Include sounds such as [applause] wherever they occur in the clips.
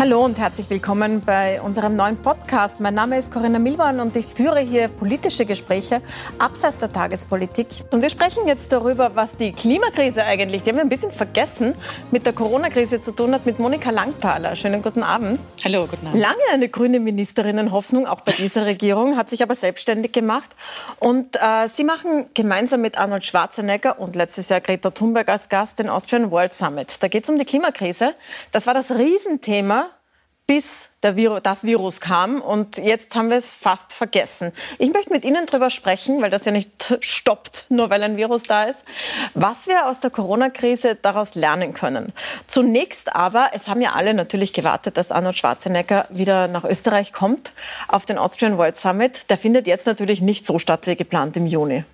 Hallo und herzlich willkommen bei unserem neuen Podcast. Mein Name ist Corinna Milborn und ich führe hier politische Gespräche abseits der Tagespolitik. Und wir sprechen jetzt darüber, was die Klimakrise eigentlich, die haben wir ein bisschen vergessen, mit der Corona-Krise zu tun hat, mit Monika Langthaler. Schönen guten Abend. Hallo, guten Abend. Lange eine grüne Ministerin in Hoffnung, auch bei dieser Regierung, hat sich aber selbstständig gemacht. Und äh, Sie machen gemeinsam mit Arnold Schwarzenegger und letztes Jahr Greta Thunberg als Gast den Austrian World Summit. Da geht es um die Klimakrise. Das war das Riesenthema bis Virus, das Virus kam. Und jetzt haben wir es fast vergessen. Ich möchte mit Ihnen darüber sprechen, weil das ja nicht [laughs] stoppt, nur weil ein Virus da ist, was wir aus der Corona-Krise daraus lernen können. Zunächst aber, es haben ja alle natürlich gewartet, dass Arnold Schwarzenegger wieder nach Österreich kommt auf den Austrian World Summit. Der findet jetzt natürlich nicht so statt wie geplant im Juni.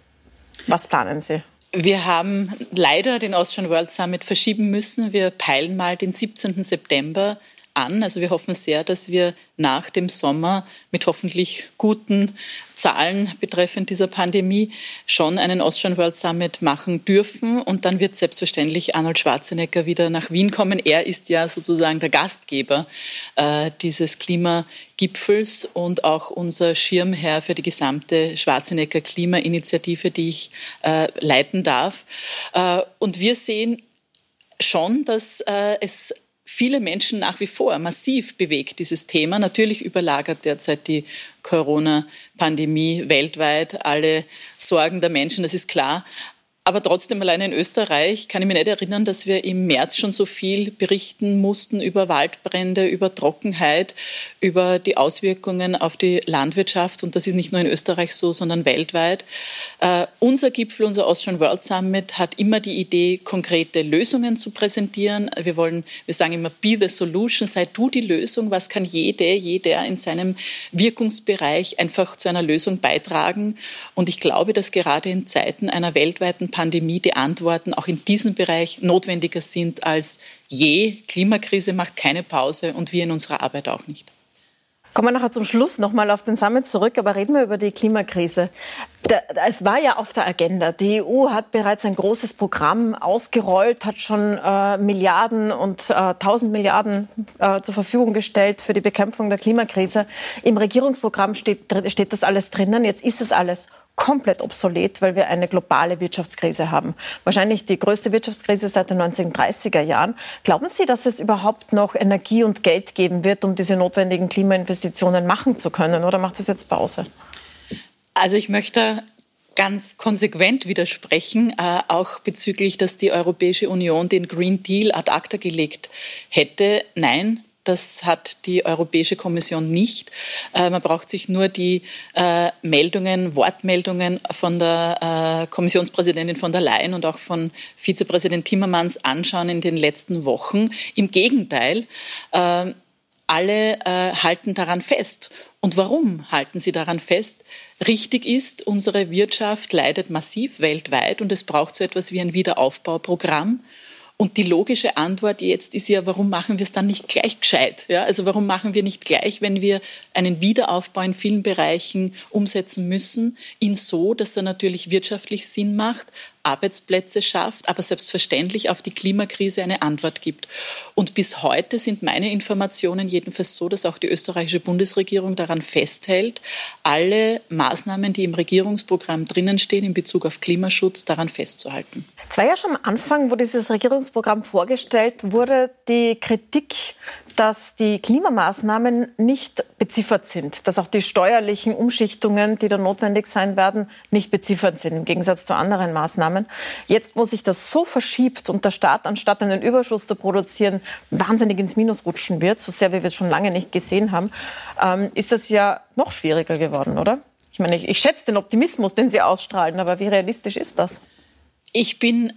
Was planen Sie? Wir haben leider den Austrian World Summit verschieben müssen. Wir peilen mal den 17. September an. Also wir hoffen sehr, dass wir nach dem Sommer mit hoffentlich guten Zahlen betreffend dieser Pandemie schon einen Austrian World Summit machen dürfen. Und dann wird selbstverständlich Arnold Schwarzenegger wieder nach Wien kommen. Er ist ja sozusagen der Gastgeber äh, dieses Klimagipfels und auch unser Schirmherr für die gesamte Schwarzenegger Klimainitiative, die ich äh, leiten darf. Äh, und wir sehen schon, dass äh, es viele Menschen nach wie vor massiv bewegt, dieses Thema. Natürlich überlagert derzeit die Corona-Pandemie weltweit alle Sorgen der Menschen, das ist klar. Aber trotzdem, alleine in Österreich kann ich mich nicht erinnern, dass wir im März schon so viel berichten mussten über Waldbrände, über Trockenheit, über die Auswirkungen auf die Landwirtschaft. Und das ist nicht nur in Österreich so, sondern weltweit. Uh, unser Gipfel, unser Austrian World Summit hat immer die Idee, konkrete Lösungen zu präsentieren. Wir wollen, wir sagen immer, be the solution, sei du die Lösung. Was kann jede, jeder in seinem Wirkungsbereich einfach zu einer Lösung beitragen? Und ich glaube, dass gerade in Zeiten einer weltweiten Pandemie die Antworten auch in diesem Bereich notwendiger sind als je. Klimakrise macht keine Pause und wir in unserer Arbeit auch nicht. Kommen wir nachher zum Schluss nochmal auf den Summit zurück, aber reden wir über die Klimakrise. Es war ja auf der Agenda. Die EU hat bereits ein großes Programm ausgerollt, hat schon äh, Milliarden und äh, 1000 Milliarden äh, zur Verfügung gestellt für die Bekämpfung der Klimakrise. Im Regierungsprogramm steht, steht das alles drinnen. Jetzt ist es alles komplett obsolet, weil wir eine globale Wirtschaftskrise haben. Wahrscheinlich die größte Wirtschaftskrise seit den 1930er Jahren. Glauben Sie, dass es überhaupt noch Energie und Geld geben wird, um diese notwendigen Klimainvestitionen machen zu können? Oder macht das jetzt Pause? Also ich möchte ganz konsequent widersprechen, äh, auch bezüglich, dass die Europäische Union den Green Deal ad acta gelegt hätte. Nein, das hat die Europäische Kommission nicht. Äh, man braucht sich nur die äh, Meldungen, Wortmeldungen von der äh, Kommissionspräsidentin von der Leyen und auch von Vizepräsident Timmermans anschauen in den letzten Wochen. Im Gegenteil, alle halten daran fest. Und warum halten sie daran fest? Richtig ist, unsere Wirtschaft leidet massiv weltweit und es braucht so etwas wie ein Wiederaufbauprogramm. Und die logische Antwort jetzt ist ja, warum machen wir es dann nicht gleich gescheit? Ja, also warum machen wir nicht gleich, wenn wir einen Wiederaufbau in vielen Bereichen umsetzen müssen, ihn so, dass er natürlich wirtschaftlich Sinn macht, Arbeitsplätze schafft, aber selbstverständlich auf die Klimakrise eine Antwort gibt. Und bis heute sind meine Informationen jedenfalls so, dass auch die österreichische Bundesregierung daran festhält, alle Maßnahmen, die im Regierungsprogramm drinnen stehen in Bezug auf Klimaschutz, daran festzuhalten. Es war ja schon am Anfang, wo dieses Regierungsprogramm vorgestellt wurde, die Kritik dass die Klimamaßnahmen nicht beziffert sind, dass auch die steuerlichen Umschichtungen, die da notwendig sein werden, nicht beziffert sind, im Gegensatz zu anderen Maßnahmen. Jetzt, wo sich das so verschiebt und der Staat, anstatt einen Überschuss zu produzieren, wahnsinnig ins Minus rutschen wird, so sehr wie wir es schon lange nicht gesehen haben, ähm, ist das ja noch schwieriger geworden, oder? Ich meine, ich, ich schätze den Optimismus, den Sie ausstrahlen, aber wie realistisch ist das? Ich bin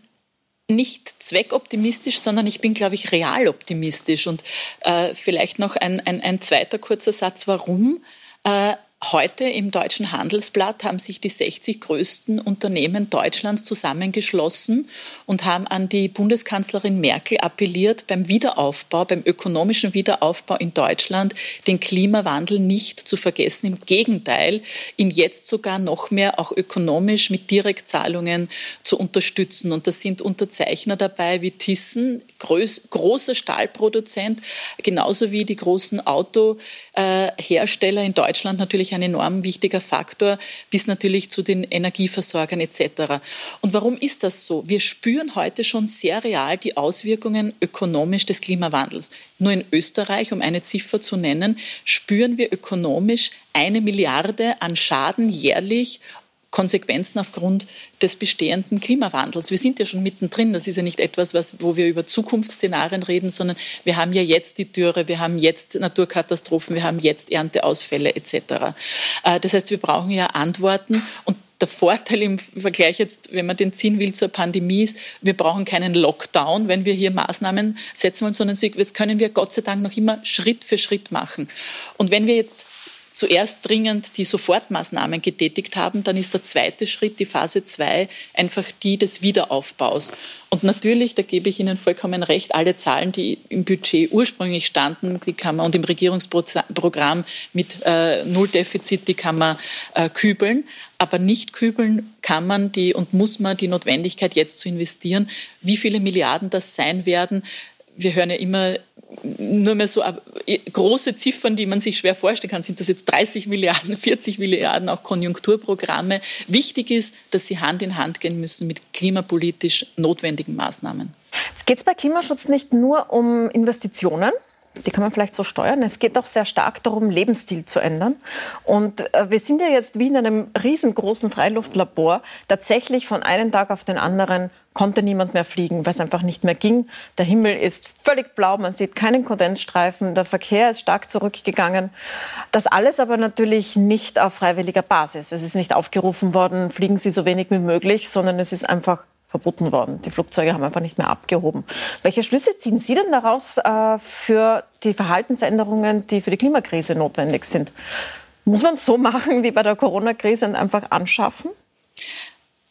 nicht zweckoptimistisch, sondern ich bin, glaube ich, realoptimistisch. Und äh, vielleicht noch ein, ein, ein zweiter kurzer Satz, warum. Äh, Heute im Deutschen Handelsblatt haben sich die 60 größten Unternehmen Deutschlands zusammengeschlossen und haben an die Bundeskanzlerin Merkel appelliert, beim Wiederaufbau, beim ökonomischen Wiederaufbau in Deutschland den Klimawandel nicht zu vergessen. Im Gegenteil, ihn jetzt sogar noch mehr auch ökonomisch mit Direktzahlungen zu unterstützen. Und da sind Unterzeichner dabei wie Thyssen, groß, großer Stahlproduzent, genauso wie die großen Autohersteller in Deutschland natürlich natürlich ein enorm wichtiger Faktor, bis natürlich zu den Energieversorgern etc. Und warum ist das so? Wir spüren heute schon sehr real die Auswirkungen ökonomisch des Klimawandels. Nur in Österreich, um eine Ziffer zu nennen, spüren wir ökonomisch eine Milliarde an Schaden jährlich Konsequenzen aufgrund des bestehenden Klimawandels. Wir sind ja schon mittendrin. Das ist ja nicht etwas, was, wo wir über Zukunftsszenarien reden, sondern wir haben ja jetzt die Dürre, wir haben jetzt Naturkatastrophen, wir haben jetzt Ernteausfälle etc. Äh, das heißt, wir brauchen ja Antworten und der Vorteil im Vergleich jetzt, wenn man den ziehen will zur Pandemie ist, wir brauchen keinen Lockdown, wenn wir hier Maßnahmen setzen wollen, sondern das können wir Gott sei Dank noch immer Schritt für Schritt machen. Und wenn wir jetzt zuerst dringend die Sofortmaßnahmen getätigt haben, dann ist der zweite Schritt, die Phase 2, einfach die des Wiederaufbaus. Und natürlich, da gebe ich Ihnen vollkommen recht, alle Zahlen, die im Budget ursprünglich standen, die kann man und im Regierungsprogramm mit äh, Nulldefizit, die kann man äh, kübeln. Aber nicht kübeln kann man die und muss man die Notwendigkeit jetzt zu investieren. Wie viele Milliarden das sein werden, wir hören ja immer nur mehr so große Ziffern, die man sich schwer vorstellen kann. Sind das jetzt 30 Milliarden, [laughs] 40 Milliarden, auch Konjunkturprogramme? Wichtig ist, dass sie Hand in Hand gehen müssen mit klimapolitisch notwendigen Maßnahmen. Jetzt geht es bei Klimaschutz nicht nur um Investitionen, die kann man vielleicht so steuern. Es geht auch sehr stark darum, Lebensstil zu ändern. Und äh, wir sind ja jetzt wie in einem riesengroßen Freiluftlabor tatsächlich von einem Tag auf den anderen konnte niemand mehr fliegen, weil es einfach nicht mehr ging. Der Himmel ist völlig blau, man sieht keinen Kondensstreifen, der Verkehr ist stark zurückgegangen. Das alles aber natürlich nicht auf freiwilliger Basis. Es ist nicht aufgerufen worden, fliegen Sie so wenig wie möglich, sondern es ist einfach verboten worden. Die Flugzeuge haben einfach nicht mehr abgehoben. Welche Schlüsse ziehen Sie denn daraus äh, für die Verhaltensänderungen, die für die Klimakrise notwendig sind? Muss man es so [laughs] machen wie bei der Corona-Krise und einfach anschaffen?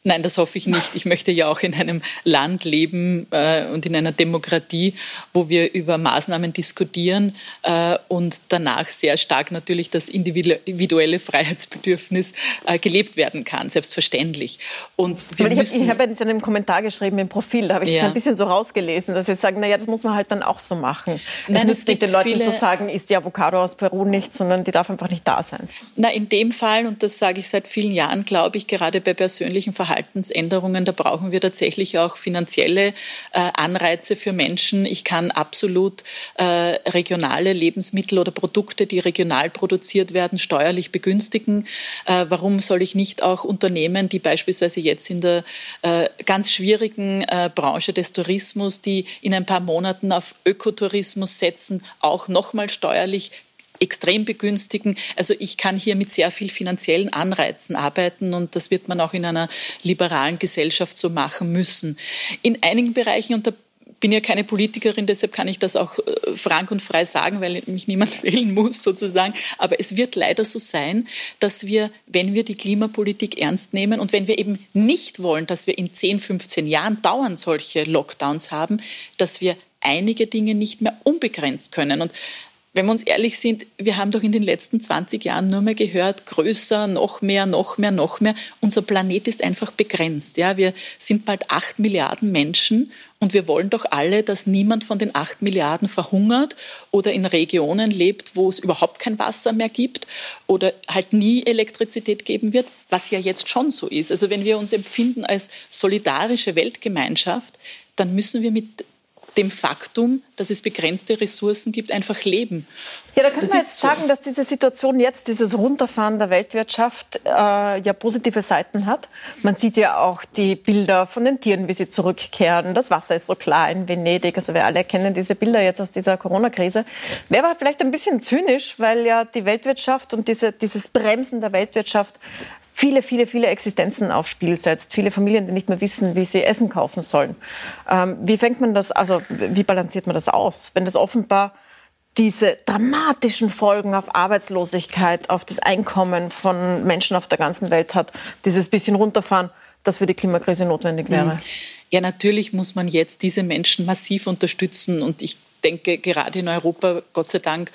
Nein, das hoffe ich nicht. Ich möchte ja auch in einem Land leben äh, und in einer Demokratie, wo wir über Maßnahmen diskutieren äh, und danach sehr stark natürlich das individuelle Freiheitsbedürfnis äh, gelebt werden kann, selbstverständlich. Und wir ich habe hab jetzt in einem Kommentar geschrieben im Profil, da habe ich ja. das ein bisschen so rausgelesen, dass Sie sagen, naja, das muss man halt dann auch so machen. Nein, es nützt nicht den Leuten zu sagen, ist die Avocado aus Peru nicht, sondern die darf einfach nicht da sein. Na, in dem Fall, und das sage ich seit vielen Jahren, glaube ich, gerade bei persönlichen Verhalten, Verhaltensänderungen, da brauchen wir tatsächlich auch finanzielle äh, Anreize für Menschen. Ich kann absolut äh, regionale Lebensmittel oder Produkte, die regional produziert werden, steuerlich begünstigen. Äh, warum soll ich nicht auch Unternehmen, die beispielsweise jetzt in der ganz schwierigen Branche des Tourismus, die in ein paar Monaten auf Ökotourismus setzen, auch nochmal steuerlich extrem begünstigen. Also ich kann hier mit sehr viel finanziellen Anreizen arbeiten und das wird man auch in einer liberalen Gesellschaft so machen müssen. In einigen Bereichen, und da bin ja keine Politikerin, deshalb kann ich das auch äh, frank und frei sagen, weil mich niemand [laughs] wählen muss sozusagen. Aber es wird leider so sein, dass wir, wenn wir die Klimapolitik ernst nehmen und wenn wir eben nicht wollen, dass wir in 10, 15 Jahren dauernd solche Lockdowns haben, dass wir einige Dinge nicht mehr unbegrenzt können. Und wenn wir uns ehrlich sind, wir haben doch in den letzten 20 Jahren nur mehr gehört, größer, noch mehr, noch mehr, noch mehr. Unser Planet ist einfach begrenzt. Ja, wir sind bald acht Milliarden Menschen und wir wollen doch alle, dass niemand von den acht Milliarden verhungert oder in Regionen lebt, wo es überhaupt kein Wasser mehr gibt oder halt nie Elektrizität geben wird, was ja jetzt schon so ist. Also wenn wir uns empfinden als solidarische Weltgemeinschaft, dann müssen wir mit dem Faktum, dass es begrenzte Ressourcen gibt, einfach leben. Ja, da das man jetzt so. sagen, dass diese Situation jetzt, dieses Runterfahren der Weltwirtschaft, äh, ja positive Seiten hat. Man sieht ja auch die Bilder von den Tieren, wie sie zurückkehren. Das Wasser ist so klar in Venedig. Also wir alle kennen diese Bilder jetzt aus dieser Corona-Krise. Wäre aber vielleicht ein bisschen zynisch, weil ja die Weltwirtschaft und diese, dieses Bremsen der Weltwirtschaft viele, viele, viele Existenzen aufs Spiel setzt. Viele Familien, die nicht mehr wissen, wie sie Essen kaufen sollen. Ähm, wie fängt man das, also wie balanciert man das aus, wenn das offenbar diese dramatischen Folgen auf Arbeitslosigkeit, auf das Einkommen von Menschen auf der ganzen Welt hat, dieses bisschen runterfahren, das für die Klimakrise notwendig wäre. Mhm. Ja, natürlich muss man jetzt diese Menschen massiv unterstützen. Und ich denke, gerade in Europa, Gott sei Dank,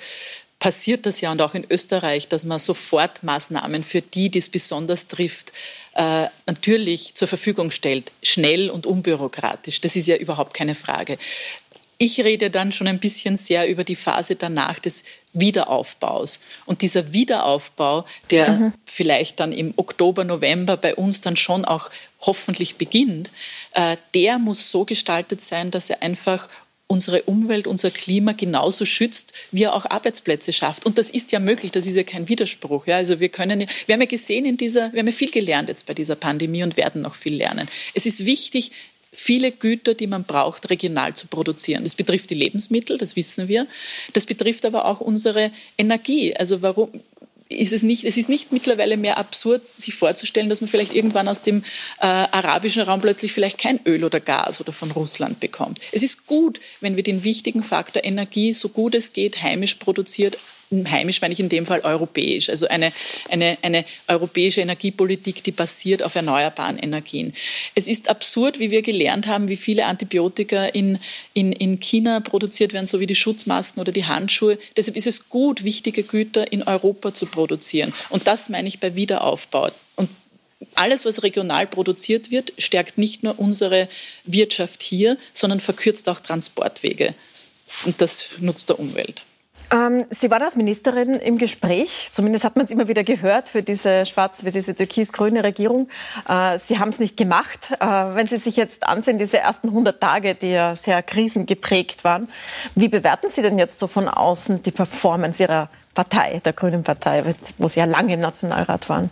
passiert das ja und auch in Österreich, dass man sofort Maßnahmen für die, die es besonders trifft, äh, natürlich zur Verfügung stellt, schnell und unbürokratisch. Das ist ja überhaupt keine Frage. Ich rede dann schon ein bisschen sehr über die Phase danach des Wiederaufbaus. Und dieser Wiederaufbau, der mhm. vielleicht dann im Oktober, November bei uns dann schon auch hoffentlich beginnt, äh, der muss so gestaltet sein, dass er einfach unsere Umwelt, unser Klima genauso schützt, wie er auch Arbeitsplätze schafft. Und das ist ja möglich, das ist ja kein Widerspruch. Ja? Also wir können, wir haben ja gesehen in dieser, wir haben ja viel gelernt jetzt bei dieser Pandemie und werden noch viel lernen. Es ist wichtig, viele Güter, die man braucht, regional zu produzieren. Das betrifft die Lebensmittel, das wissen wir. Das betrifft aber auch unsere Energie. Also warum ist es nicht, es ist nicht mittlerweile mehr absurd, sich vorzustellen, dass man vielleicht irgendwann aus dem äh, arabischen Raum plötzlich vielleicht kein Öl oder Gas oder von Russland bekommt. Es ist gut, wenn wir den wichtigen Faktor Energie so gut es geht heimisch produziert heimisch meine ich in dem Fall europäisch, also eine, eine, eine europäische Energiepolitik, die basiert auf erneuerbaren Energien. Es ist absurd, wie wir gelernt haben, wie viele Antibiotika in, in, in China produziert werden, so wie die Schutzmasken oder die Handschuhe. Deshalb ist es gut, wichtige Güter in Europa zu produzieren. Und das meine ich bei Wiederaufbau. Und alles, was regional produziert wird, stärkt nicht nur unsere Wirtschaft hier, sondern verkürzt auch Transportwege. Und das nutzt der Umwelt. Ähm, Sie waren als Ministerin im Gespräch, zumindest hat man es immer wieder gehört, für diese schwarz, für diese türkis-grüne Regierung. Äh, Sie haben es nicht gemacht. Äh, wenn Sie sich jetzt ansehen, diese ersten 100 Tage, die ja sehr krisengeprägt waren, wie bewerten Sie denn jetzt so von außen die Performance Ihrer Partei, der Grünen Partei, wo Sie ja lange im Nationalrat waren?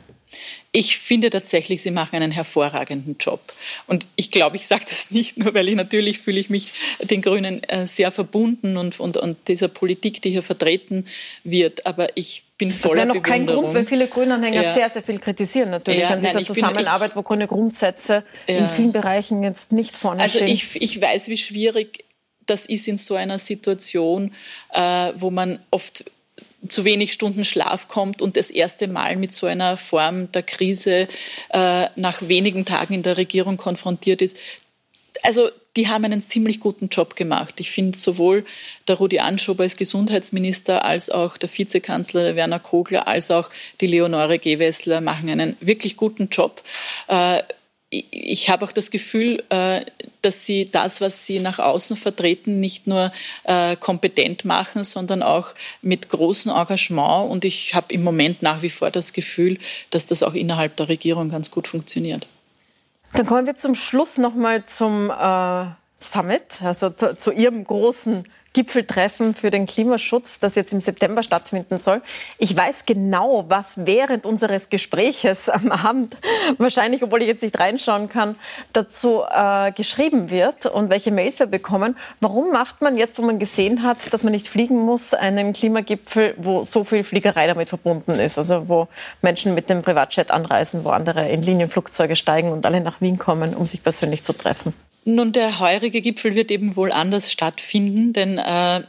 Ich finde tatsächlich, Sie machen einen hervorragenden Job. Und ich glaube, ich sage das nicht nur, weil ich natürlich fühle ich mich den Grünen äh, sehr verbunden und, und, und dieser Politik, die hier vertreten wird. Aber ich bin voller Das wäre noch kein Grund, weil viele Grünanhänger ja. sehr, sehr viel kritisieren natürlich ja, an dieser nein, Zusammenarbeit, bin, ich, wo grüne Grundsätze ja. in vielen Bereichen jetzt nicht vorne also stehen. Also ich, ich weiß, wie schwierig das ist in so einer Situation, äh, wo man oft zu wenig Stunden Schlaf kommt und das erste Mal mit so einer Form der Krise äh, nach wenigen Tagen in der Regierung konfrontiert ist. Also die haben einen ziemlich guten Job gemacht. Ich finde sowohl der Rudi Anschober als Gesundheitsminister als auch der Vizekanzler Werner Kogler als auch die Leonore Gewessler machen einen wirklich guten Job. Äh, ich habe auch das Gefühl, äh, dass sie das, was sie nach außen vertreten, nicht nur äh, kompetent machen, sondern auch mit großem Engagement. Und ich habe im Moment nach wie vor das Gefühl, dass das auch innerhalb der Regierung ganz gut funktioniert. Dann kommen wir zum Schluss nochmal zum äh, Summit, also zu, zu Ihrem großen Gipfeltreffen für den Klimaschutz, das jetzt im September stattfinden soll. Ich weiß genau, was während unseres Gespräches am Abend, wahrscheinlich, obwohl ich jetzt nicht reinschauen kann, dazu äh, geschrieben wird und welche Mails wir bekommen. Warum macht man jetzt, wo man gesehen hat, dass man nicht fliegen muss, einen Klimagipfel, wo so viel Fliegerei damit verbunden ist? Also wo Menschen mit dem Privatjet anreisen, wo andere in Linienflugzeuge steigen und alle nach Wien kommen, um sich persönlich zu treffen. Nun, der heurige Gipfel wird eben wohl anders stattfinden, denn äh,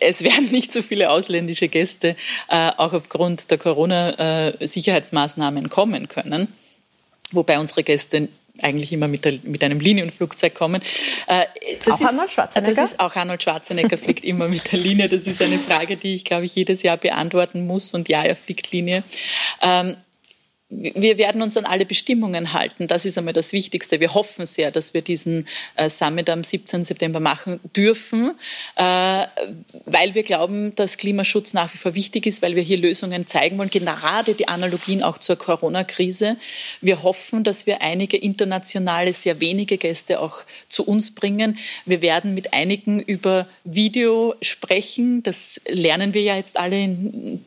es [laughs] werden nicht so viele ausländische Gäste äh, auch aufgrund der Corona-Sicherheitsmaßnahmen kommen können. Wobei unsere Gäste eigentlich immer mit, der, mit einem Linienflugzeug kommen. Äh, das auch ist, Arnold Schwarzenegger? Das ist auch Arnold Schwarzenegger fliegt immer mit der Linie. Das ist eine Frage, die ich, glaube ich, jedes Jahr beantworten muss. Und ja, er fliegt Linie. Ähm, wir werden uns an alle Bestimmungen halten. Das ist einmal das Wichtigste. Wir hoffen sehr, dass wir diesen äh, Summit am 17. September machen dürfen, äh, weil wir glauben, dass Klimaschutz nach wie vor wichtig ist, weil wir hier Lösungen zeigen wollen, gerade die Analogien auch zur Corona-Krise. Wir hoffen, dass wir einige internationale, sehr wenige Gäste auch zu uns bringen. Wir werden mit einigen über Video sprechen. Das lernen wir ja jetzt alle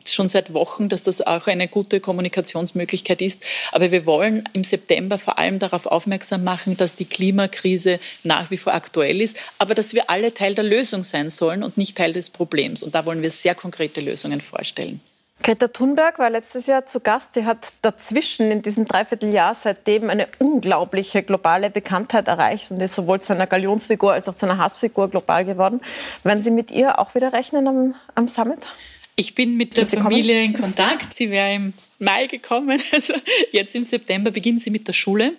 schon seit Wochen, dass das auch eine gute Kommunikationsmöglichkeit Möglichkeit ist. Aber wir wollen im September vor allem darauf aufmerksam machen, dass die Klimakrise nach wie vor aktuell ist, aber dass wir alle Teil der Lösung sein sollen und nicht Teil des Problems. Und da wollen wir sehr konkrete Lösungen vorstellen. Greta Thunberg war letztes Jahr zu Gast. Sie hat dazwischen in diesem Dreivierteljahr seitdem eine unglaubliche globale Bekanntheit erreicht und ist sowohl zu einer Galionsfigur als auch zu einer Hassfigur global geworden. Werden Sie mit ihr auch wieder rechnen am, am Summit? Ich bin mit der Familie kommen? in Kontakt. Sie wäre im Mai gekommen. [laughs] Also jetzt im September beginnt sie mit der Schule.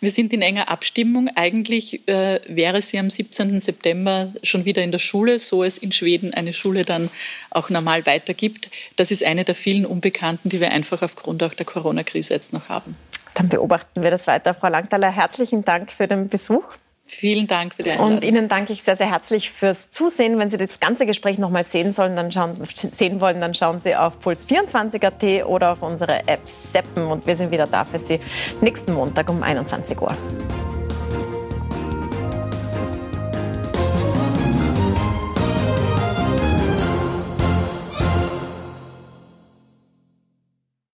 Wir sind in enger Abstimmung. Eigentlich äh, wäre sie am 17. September schon wieder in der Schule, so es in Schweden eine Schule dann auch normal weitergibt. Das ist eine der vielen Unbekannten, die wir einfach aufgrund auch der Corona-Krise jetzt noch haben. Dann beobachten wir das weiter. Frau Langthaler, herzlichen Dank für den Besuch. Vielen Dank für die Einladung. Und Ihnen danke ich sehr, sehr herzlich fürs Zusehen. Wenn Sie das ganze Gespräch noch mal sehen sollen, dann schauen, sehen wollen, dann schauen Sie auf puls24.at oder auf unsere App Seppen. Und wir sind wieder da für Sie nächsten Montag um 21 Uhr.